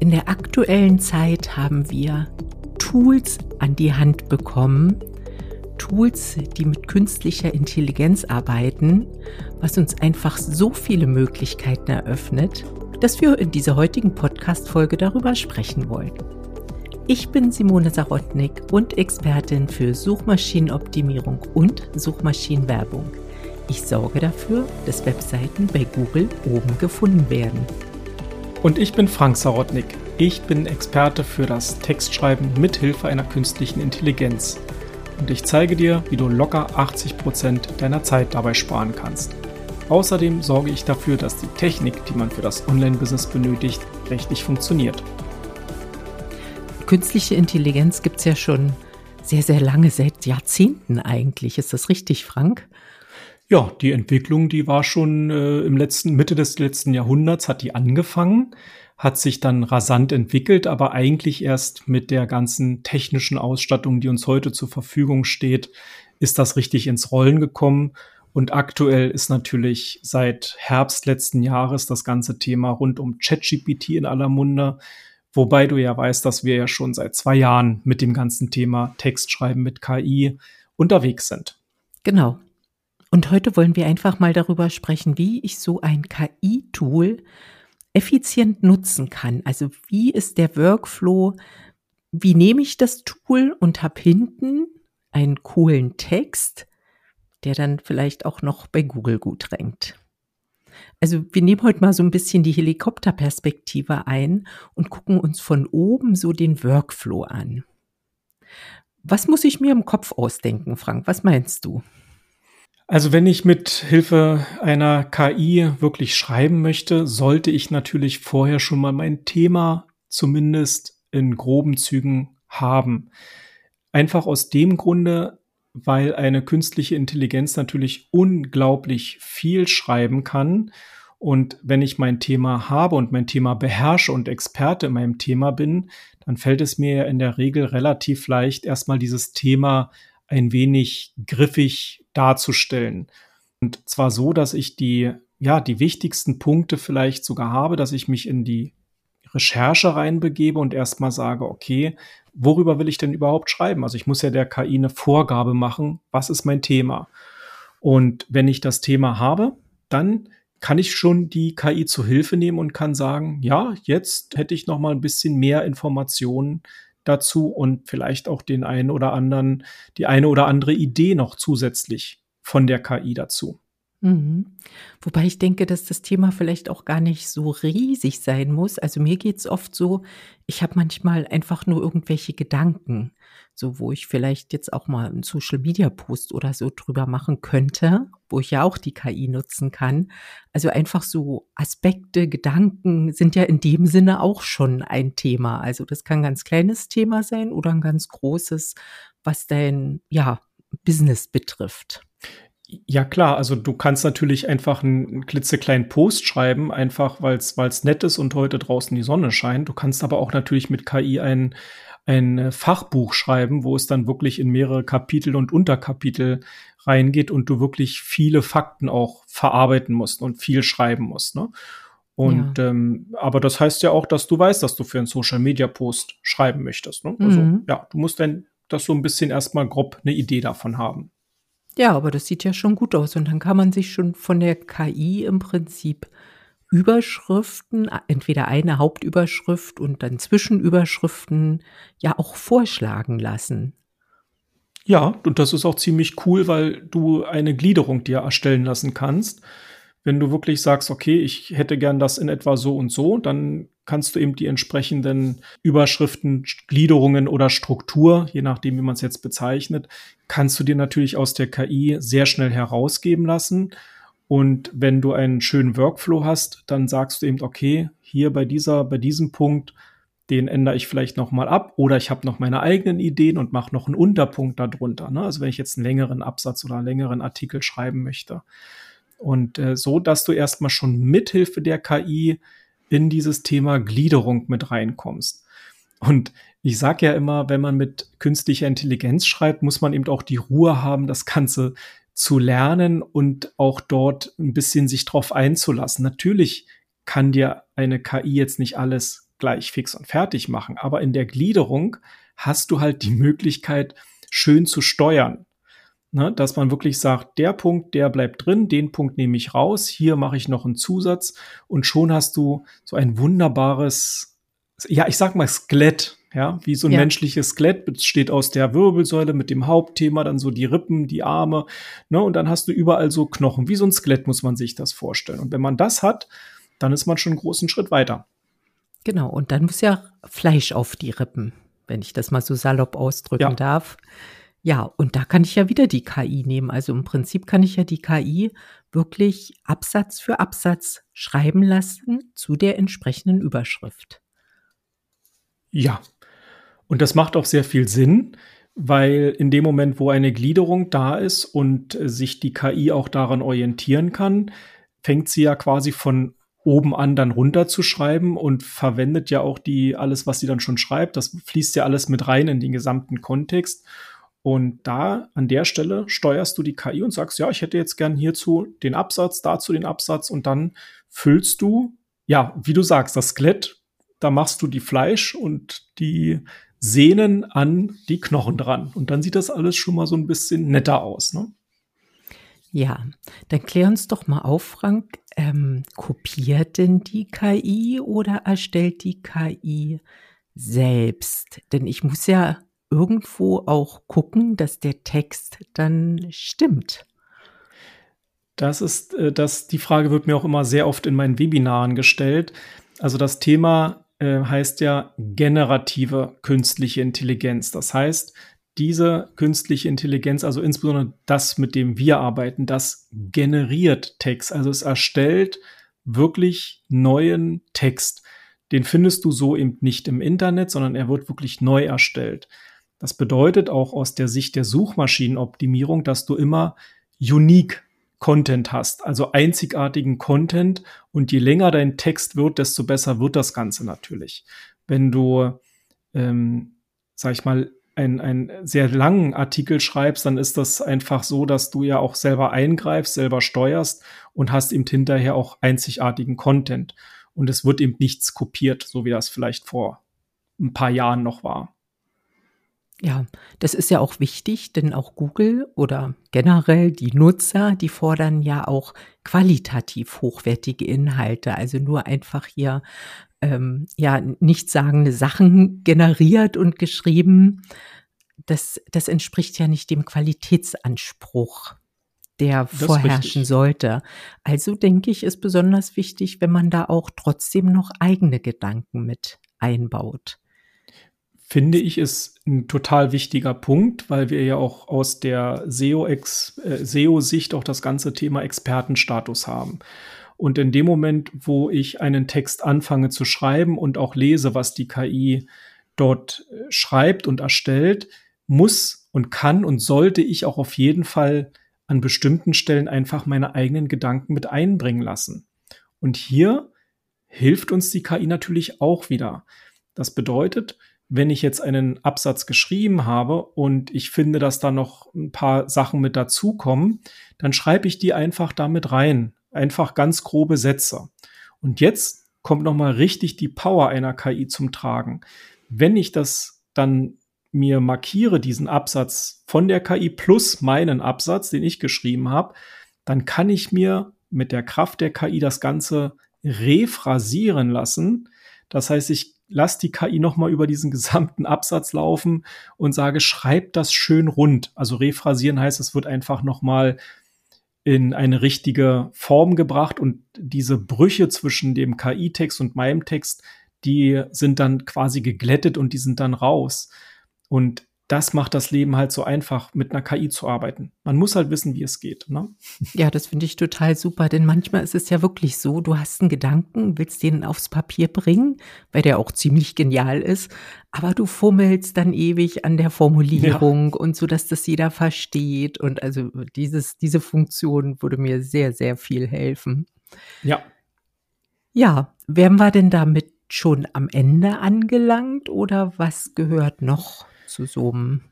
In der aktuellen Zeit haben wir Tools an die Hand bekommen, Tools, die mit künstlicher Intelligenz arbeiten, was uns einfach so viele Möglichkeiten eröffnet, dass wir in dieser heutigen Podcast-Folge darüber sprechen wollen. Ich bin Simone Sarotnik und Expertin für Suchmaschinenoptimierung und Suchmaschinenwerbung. Ich sorge dafür, dass Webseiten bei Google oben gefunden werden. Und ich bin Frank Sarotnik. Ich bin Experte für das Textschreiben mit Hilfe einer künstlichen Intelligenz. Und ich zeige dir, wie du locker 80 Prozent deiner Zeit dabei sparen kannst. Außerdem sorge ich dafür, dass die Technik, die man für das Online-Business benötigt, richtig funktioniert. Künstliche Intelligenz gibt es ja schon sehr, sehr lange, seit Jahrzehnten eigentlich. Ist das richtig, Frank? Ja, die Entwicklung, die war schon äh, im letzten, Mitte des letzten Jahrhunderts hat die angefangen, hat sich dann rasant entwickelt, aber eigentlich erst mit der ganzen technischen Ausstattung, die uns heute zur Verfügung steht, ist das richtig ins Rollen gekommen. Und aktuell ist natürlich seit Herbst letzten Jahres das ganze Thema rund um ChatGPT in aller Munde. Wobei du ja weißt, dass wir ja schon seit zwei Jahren mit dem ganzen Thema Textschreiben mit KI unterwegs sind. Genau. Und heute wollen wir einfach mal darüber sprechen, wie ich so ein KI-Tool effizient nutzen kann. Also wie ist der Workflow? Wie nehme ich das Tool und habe hinten einen coolen Text, der dann vielleicht auch noch bei Google gut rankt. Also wir nehmen heute mal so ein bisschen die Helikopterperspektive ein und gucken uns von oben so den Workflow an. Was muss ich mir im Kopf ausdenken, Frank? Was meinst du? Also wenn ich mit Hilfe einer KI wirklich schreiben möchte, sollte ich natürlich vorher schon mal mein Thema zumindest in groben Zügen haben. Einfach aus dem Grunde, weil eine künstliche Intelligenz natürlich unglaublich viel schreiben kann. Und wenn ich mein Thema habe und mein Thema beherrsche und Experte in meinem Thema bin, dann fällt es mir in der Regel relativ leicht, erstmal dieses Thema ein wenig griffig darzustellen. Und zwar so, dass ich die, ja, die wichtigsten Punkte vielleicht sogar habe, dass ich mich in die Recherche reinbegebe und erstmal sage, okay, worüber will ich denn überhaupt schreiben? Also ich muss ja der KI eine Vorgabe machen, was ist mein Thema? Und wenn ich das Thema habe, dann kann ich schon die KI zu Hilfe nehmen und kann sagen, ja, jetzt hätte ich noch mal ein bisschen mehr Informationen dazu und vielleicht auch den einen oder anderen, die eine oder andere Idee noch zusätzlich von der KI dazu. Mhm. Wobei ich denke, dass das Thema vielleicht auch gar nicht so riesig sein muss. Also mir geht's oft so, ich habe manchmal einfach nur irgendwelche Gedanken, so wo ich vielleicht jetzt auch mal einen Social-Media-Post oder so drüber machen könnte, wo ich ja auch die KI nutzen kann. Also einfach so Aspekte, Gedanken sind ja in dem Sinne auch schon ein Thema. Also das kann ein ganz kleines Thema sein oder ein ganz großes, was dein, ja, Business betrifft. Ja klar, also du kannst natürlich einfach einen klitzekleinen Post schreiben, einfach weil es nett ist und heute draußen die Sonne scheint. Du kannst aber auch natürlich mit KI ein, ein Fachbuch schreiben, wo es dann wirklich in mehrere Kapitel und Unterkapitel reingeht und du wirklich viele Fakten auch verarbeiten musst und viel schreiben musst. Ne? Und ja. ähm, aber das heißt ja auch, dass du weißt, dass du für einen Social Media Post schreiben möchtest. Ne? Also mhm. ja, du musst dann das so ein bisschen erstmal grob eine Idee davon haben. Ja, aber das sieht ja schon gut aus. Und dann kann man sich schon von der KI im Prinzip Überschriften, entweder eine Hauptüberschrift und dann Zwischenüberschriften, ja auch vorschlagen lassen. Ja, und das ist auch ziemlich cool, weil du eine Gliederung dir erstellen lassen kannst. Wenn du wirklich sagst, okay, ich hätte gern das in etwa so und so, dann kannst du eben die entsprechenden Überschriften, Gliederungen oder Struktur, je nachdem, wie man es jetzt bezeichnet, kannst du dir natürlich aus der KI sehr schnell herausgeben lassen. Und wenn du einen schönen Workflow hast, dann sagst du eben, okay, hier bei dieser, bei diesem Punkt, den ändere ich vielleicht noch mal ab oder ich habe noch meine eigenen Ideen und mache noch einen Unterpunkt darunter. Ne? Also wenn ich jetzt einen längeren Absatz oder einen längeren Artikel schreiben möchte. Und äh, so, dass du erstmal schon mithilfe der KI in dieses Thema Gliederung mit reinkommst. Und ich sage ja immer, wenn man mit künstlicher Intelligenz schreibt, muss man eben auch die Ruhe haben, das Ganze zu lernen und auch dort ein bisschen sich drauf einzulassen. Natürlich kann dir eine KI jetzt nicht alles gleich fix und fertig machen. Aber in der Gliederung hast du halt die Möglichkeit, schön zu steuern. Ne, dass man wirklich sagt, der Punkt, der bleibt drin, den Punkt nehme ich raus, hier mache ich noch einen Zusatz und schon hast du so ein wunderbares, ja, ich sag mal Skelett, ja, wie so ein ja. menschliches Skelett besteht aus der Wirbelsäule mit dem Hauptthema, dann so die Rippen, die Arme, ne, und dann hast du überall so Knochen, wie so ein Skelett muss man sich das vorstellen. Und wenn man das hat, dann ist man schon einen großen Schritt weiter. Genau, und dann muss ja Fleisch auf die Rippen, wenn ich das mal so salopp ausdrücken ja. darf. Ja, und da kann ich ja wieder die KI nehmen. Also im Prinzip kann ich ja die KI wirklich Absatz für Absatz schreiben lassen zu der entsprechenden Überschrift. Ja, und das macht auch sehr viel Sinn, weil in dem Moment, wo eine Gliederung da ist und sich die KI auch daran orientieren kann, fängt sie ja quasi von oben an dann runterzuschreiben und verwendet ja auch die alles, was sie dann schon schreibt. Das fließt ja alles mit rein in den gesamten Kontext. Und da an der Stelle steuerst du die KI und sagst, ja, ich hätte jetzt gern hierzu den Absatz, dazu den Absatz und dann füllst du, ja, wie du sagst, das Skelett, da machst du die Fleisch und die Sehnen an die Knochen dran. Und dann sieht das alles schon mal so ein bisschen netter aus, ne? Ja, dann klär uns doch mal auf, Frank. Ähm, kopiert denn die KI oder erstellt die KI selbst? Denn ich muss ja irgendwo auch gucken, dass der Text dann stimmt. Das ist, äh, das, die Frage wird mir auch immer sehr oft in meinen Webinaren gestellt. Also das Thema äh, heißt ja generative künstliche Intelligenz. Das heißt, diese künstliche Intelligenz, also insbesondere das, mit dem wir arbeiten, das generiert Text. Also es erstellt wirklich neuen Text. Den findest du so eben nicht im Internet, sondern er wird wirklich neu erstellt. Das bedeutet auch aus der Sicht der Suchmaschinenoptimierung, dass du immer unique Content hast, also einzigartigen Content. Und je länger dein Text wird, desto besser wird das Ganze natürlich. Wenn du, ähm, sag ich mal, einen, einen sehr langen Artikel schreibst, dann ist das einfach so, dass du ja auch selber eingreifst, selber steuerst und hast eben hinterher auch einzigartigen Content. Und es wird eben nichts kopiert, so wie das vielleicht vor ein paar Jahren noch war. Ja, das ist ja auch wichtig, denn auch Google oder generell die Nutzer, die fordern ja auch qualitativ hochwertige Inhalte. Also nur einfach hier ähm, ja nichtssagende Sachen generiert und geschrieben. Das, das entspricht ja nicht dem Qualitätsanspruch, der das vorherrschen sollte. Also denke ich, ist besonders wichtig, wenn man da auch trotzdem noch eigene Gedanken mit einbaut finde ich, ist ein total wichtiger Punkt, weil wir ja auch aus der SEO-Sicht äh, SEO auch das ganze Thema Expertenstatus haben. Und in dem Moment, wo ich einen Text anfange zu schreiben und auch lese, was die KI dort äh, schreibt und erstellt, muss und kann und sollte ich auch auf jeden Fall an bestimmten Stellen einfach meine eigenen Gedanken mit einbringen lassen. Und hier hilft uns die KI natürlich auch wieder. Das bedeutet, wenn ich jetzt einen Absatz geschrieben habe und ich finde, dass da noch ein paar Sachen mit dazukommen, dann schreibe ich die einfach damit rein. Einfach ganz grobe Sätze. Und jetzt kommt nochmal richtig die Power einer KI zum Tragen. Wenn ich das dann mir markiere, diesen Absatz von der KI plus meinen Absatz, den ich geschrieben habe, dann kann ich mir mit der Kraft der KI das Ganze rephrasieren lassen. Das heißt, ich lass die KI nochmal über diesen gesamten Absatz laufen und sage, schreib das schön rund. Also rephrasieren heißt, es wird einfach nochmal in eine richtige Form gebracht und diese Brüche zwischen dem KI-Text und meinem Text, die sind dann quasi geglättet und die sind dann raus. Und das macht das Leben halt so einfach, mit einer KI zu arbeiten. Man muss halt wissen, wie es geht. Ne? Ja, das finde ich total super, denn manchmal ist es ja wirklich so, du hast einen Gedanken, willst den aufs Papier bringen, weil der auch ziemlich genial ist, aber du fummelst dann ewig an der Formulierung ja. und so, dass das jeder versteht. Und also dieses, diese Funktion würde mir sehr, sehr viel helfen. Ja. Ja, wären wir denn damit schon am Ende angelangt oder was gehört noch? Zu so einem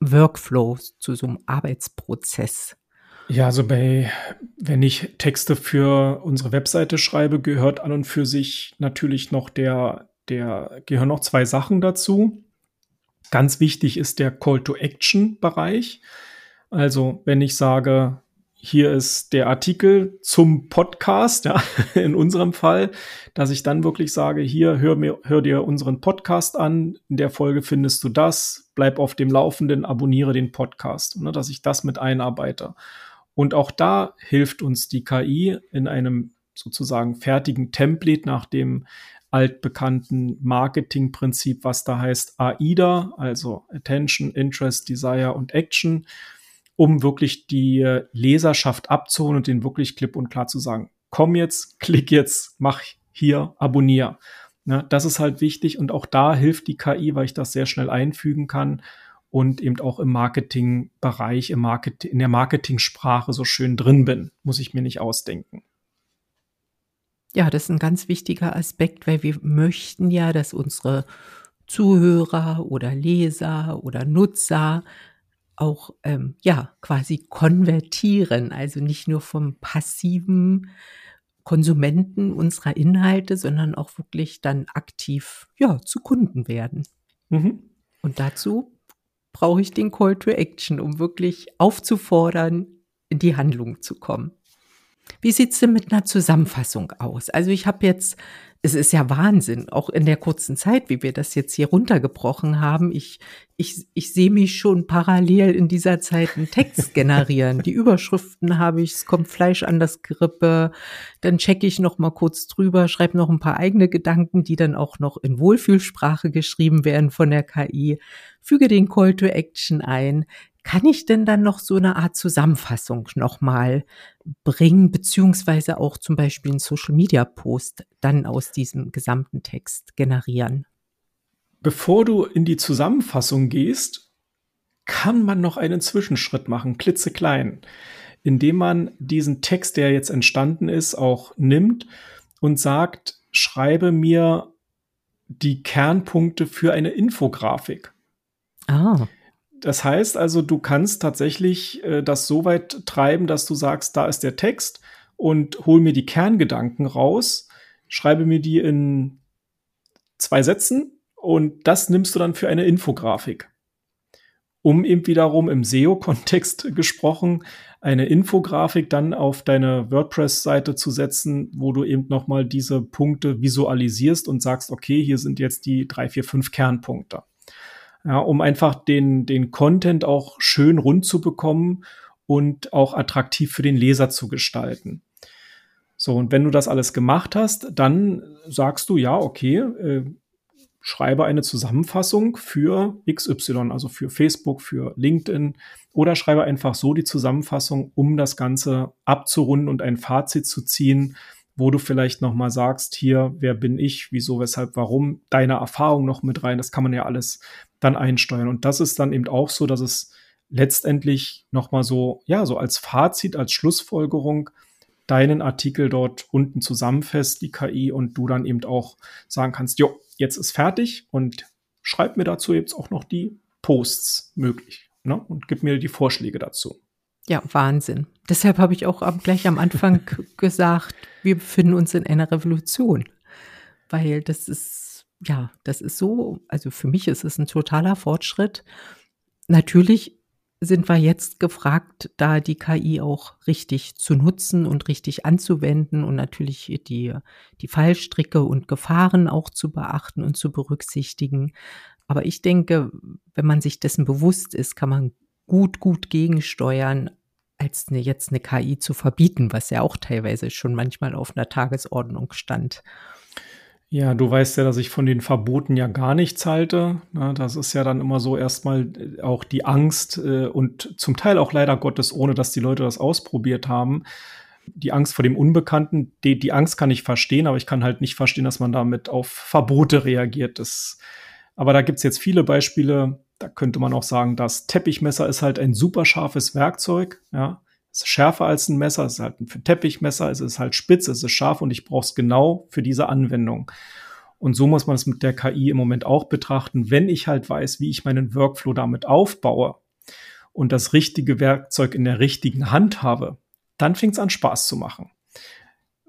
Workflow, zu so einem Arbeitsprozess? Ja, also bei, wenn ich Texte für unsere Webseite schreibe, gehört an und für sich natürlich noch der der gehören noch zwei Sachen dazu. Ganz wichtig ist der Call-to-Action-Bereich. Also wenn ich sage, hier ist der Artikel zum Podcast, ja, in unserem Fall, dass ich dann wirklich sage, hier, hör, mir, hör dir unseren Podcast an, in der Folge findest du das, bleib auf dem Laufenden, abonniere den Podcast, ne, dass ich das mit einarbeite. Und auch da hilft uns die KI in einem sozusagen fertigen Template nach dem altbekannten Marketingprinzip, was da heißt AIDA, also Attention, Interest, Desire und Action um wirklich die Leserschaft abzuholen und den wirklich klipp und klar zu sagen, komm jetzt, klick jetzt, mach hier, abonnier. Ne, das ist halt wichtig und auch da hilft die KI, weil ich das sehr schnell einfügen kann und eben auch im Marketingbereich, im Market in der Marketingsprache so schön drin bin, muss ich mir nicht ausdenken. Ja, das ist ein ganz wichtiger Aspekt, weil wir möchten ja, dass unsere Zuhörer oder Leser oder Nutzer auch ähm, ja quasi konvertieren, also nicht nur vom passiven Konsumenten unserer Inhalte, sondern auch wirklich dann aktiv ja zu Kunden werden. Mhm. Und dazu brauche ich den Call to Action, um wirklich aufzufordern, in die Handlung zu kommen. Wie sieht's denn mit einer Zusammenfassung aus? Also ich habe jetzt es ist ja Wahnsinn, auch in der kurzen Zeit, wie wir das jetzt hier runtergebrochen haben. Ich, ich, ich sehe mich schon parallel in dieser Zeit einen Text generieren. Die Überschriften habe ich, es kommt Fleisch an das Grippe, dann checke ich noch mal kurz drüber, schreibe noch ein paar eigene Gedanken, die dann auch noch in Wohlfühlsprache geschrieben werden von der KI, füge den Call to Action ein, kann ich denn dann noch so eine Art Zusammenfassung nochmal bringen, beziehungsweise auch zum Beispiel einen Social Media Post dann aus diesem gesamten Text generieren? Bevor du in die Zusammenfassung gehst, kann man noch einen Zwischenschritt machen, klitzeklein, indem man diesen Text, der jetzt entstanden ist, auch nimmt und sagt, schreibe mir die Kernpunkte für eine Infografik. Ah. Das heißt also, du kannst tatsächlich äh, das so weit treiben, dass du sagst, da ist der Text und hol mir die Kerngedanken raus, schreibe mir die in zwei Sätzen und das nimmst du dann für eine Infografik. Um eben wiederum im SEO-Kontext gesprochen, eine Infografik dann auf deine WordPress-Seite zu setzen, wo du eben nochmal diese Punkte visualisierst und sagst, okay, hier sind jetzt die drei, vier, fünf Kernpunkte ja, um einfach den, den Content auch schön rund zu bekommen und auch attraktiv für den Leser zu gestalten. So, und wenn du das alles gemacht hast, dann sagst du, ja, okay, äh, schreibe eine Zusammenfassung für XY, also für Facebook, für LinkedIn oder schreibe einfach so die Zusammenfassung, um das Ganze abzurunden und ein Fazit zu ziehen, wo du vielleicht noch mal sagst, hier, wer bin ich, wieso, weshalb, warum, deine Erfahrung noch mit rein, das kann man ja alles dann einsteuern. Und das ist dann eben auch so, dass es letztendlich nochmal so, ja, so als Fazit, als Schlussfolgerung deinen Artikel dort unten zusammenfasst, die KI, und du dann eben auch sagen kannst, jo, jetzt ist fertig und schreib mir dazu jetzt auch noch die Posts möglich ne? und gib mir die Vorschläge dazu. Ja, Wahnsinn. Deshalb habe ich auch gleich am Anfang gesagt, wir befinden uns in einer Revolution, weil das ist ja, das ist so, also für mich ist es ein totaler Fortschritt. Natürlich sind wir jetzt gefragt, da die KI auch richtig zu nutzen und richtig anzuwenden und natürlich die, die Fallstricke und Gefahren auch zu beachten und zu berücksichtigen. Aber ich denke, wenn man sich dessen bewusst ist, kann man gut, gut gegensteuern, als eine, jetzt eine KI zu verbieten, was ja auch teilweise schon manchmal auf einer Tagesordnung stand. Ja, du weißt ja, dass ich von den Verboten ja gar nichts halte. das ist ja dann immer so erstmal äh, auch die Angst äh, und zum Teil auch leider Gottes, ohne dass die Leute das ausprobiert haben. Die Angst vor dem Unbekannten, die, die Angst kann ich verstehen, aber ich kann halt nicht verstehen, dass man damit auf Verbote reagiert. Das, aber da gibt's jetzt viele Beispiele. Da könnte man auch sagen, das Teppichmesser ist halt ein super scharfes Werkzeug. Ja, es ist schärfer als ein Messer, es ist halt ein Teppichmesser, es ist halt spitz, es ist scharf und ich brauche es genau für diese Anwendung. Und so muss man es mit der KI im Moment auch betrachten, wenn ich halt weiß, wie ich meinen Workflow damit aufbaue und das richtige Werkzeug in der richtigen Hand habe, dann fängt es an Spaß zu machen.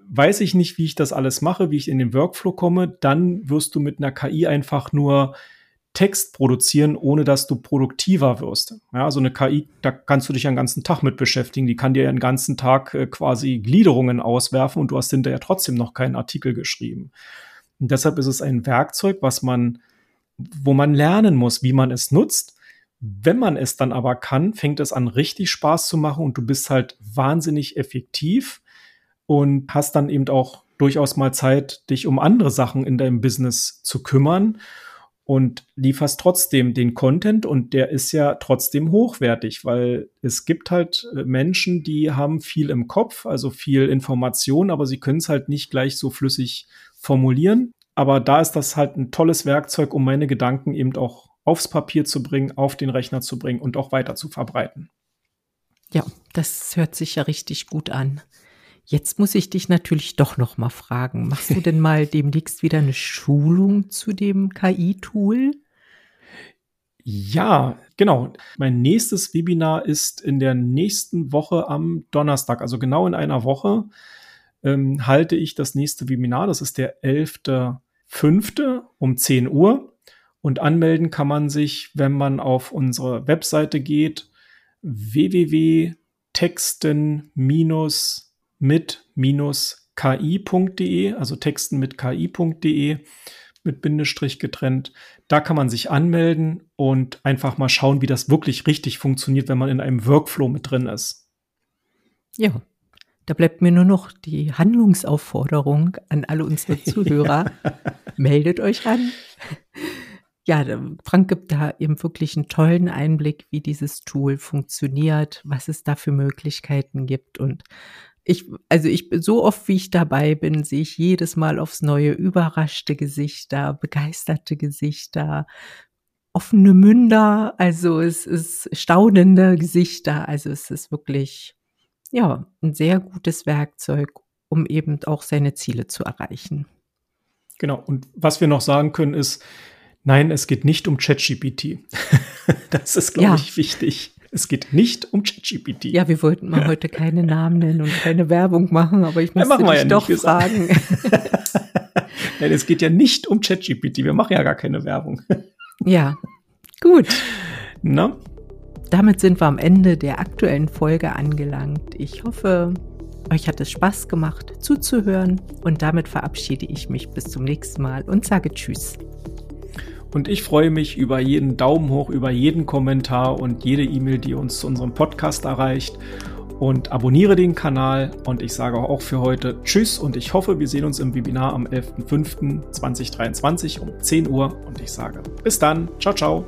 weiß ich nicht, wie ich das alles mache, wie ich in den Workflow komme, dann wirst du mit einer KI einfach nur Text produzieren, ohne dass du produktiver wirst. Ja, so eine KI, da kannst du dich einen ganzen Tag mit beschäftigen. Die kann dir einen ganzen Tag äh, quasi Gliederungen auswerfen und du hast hinterher trotzdem noch keinen Artikel geschrieben. Und deshalb ist es ein Werkzeug, was man, wo man lernen muss, wie man es nutzt. Wenn man es dann aber kann, fängt es an, richtig Spaß zu machen und du bist halt wahnsinnig effektiv und hast dann eben auch durchaus mal Zeit, dich um andere Sachen in deinem Business zu kümmern und lieferst trotzdem den Content und der ist ja trotzdem hochwertig, weil es gibt halt äh, Menschen, die haben viel im Kopf, also viel Information, aber sie können es halt nicht gleich so flüssig formulieren. Aber da ist das halt ein tolles Werkzeug, um meine Gedanken eben auch aufs Papier zu bringen, auf den Rechner zu bringen und auch weiter zu verbreiten. Ja, das hört sich ja richtig gut an. Jetzt muss ich dich natürlich doch noch mal fragen, machst du denn mal demnächst wieder eine Schulung zu dem KI-Tool? Ja, genau. Mein nächstes Webinar ist in der nächsten Woche am Donnerstag, also genau in einer Woche, ähm, halte ich das nächste Webinar. Das ist der 11.05. um 10 Uhr. Und anmelden kann man sich, wenn man auf unsere Webseite geht, www.texten- mit-ki.de, also Texten mit ki.de mit Bindestrich getrennt. Da kann man sich anmelden und einfach mal schauen, wie das wirklich richtig funktioniert, wenn man in einem Workflow mit drin ist. Ja, da bleibt mir nur noch die Handlungsaufforderung an alle unsere Zuhörer. Meldet euch an. Ja, Frank gibt da eben wirklich einen tollen Einblick, wie dieses Tool funktioniert, was es da für Möglichkeiten gibt und ich, also ich, so oft wie ich dabei bin, sehe ich jedes Mal aufs neue überraschte Gesichter, begeisterte Gesichter, offene Münder, also es ist staunende Gesichter, also es ist wirklich, ja, ein sehr gutes Werkzeug, um eben auch seine Ziele zu erreichen. Genau. Und was wir noch sagen können ist, nein, es geht nicht um ChatGPT. das ist, glaube ja. ich, wichtig. Es geht nicht um ChatGPT. Ja, wir wollten mal heute keine Namen nennen und keine Werbung machen, aber ich musste dich ja doch nicht, fragen. Nein, es geht ja nicht um ChatGPT. Wir machen ja gar keine Werbung. Ja, gut. Na? Damit sind wir am Ende der aktuellen Folge angelangt. Ich hoffe, euch hat es Spaß gemacht zuzuhören und damit verabschiede ich mich bis zum nächsten Mal und sage Tschüss. Und ich freue mich über jeden Daumen hoch, über jeden Kommentar und jede E-Mail, die uns zu unserem Podcast erreicht. Und abonniere den Kanal. Und ich sage auch für heute Tschüss und ich hoffe, wir sehen uns im Webinar am 11.05.2023 um 10 Uhr. Und ich sage bis dann. Ciao, ciao.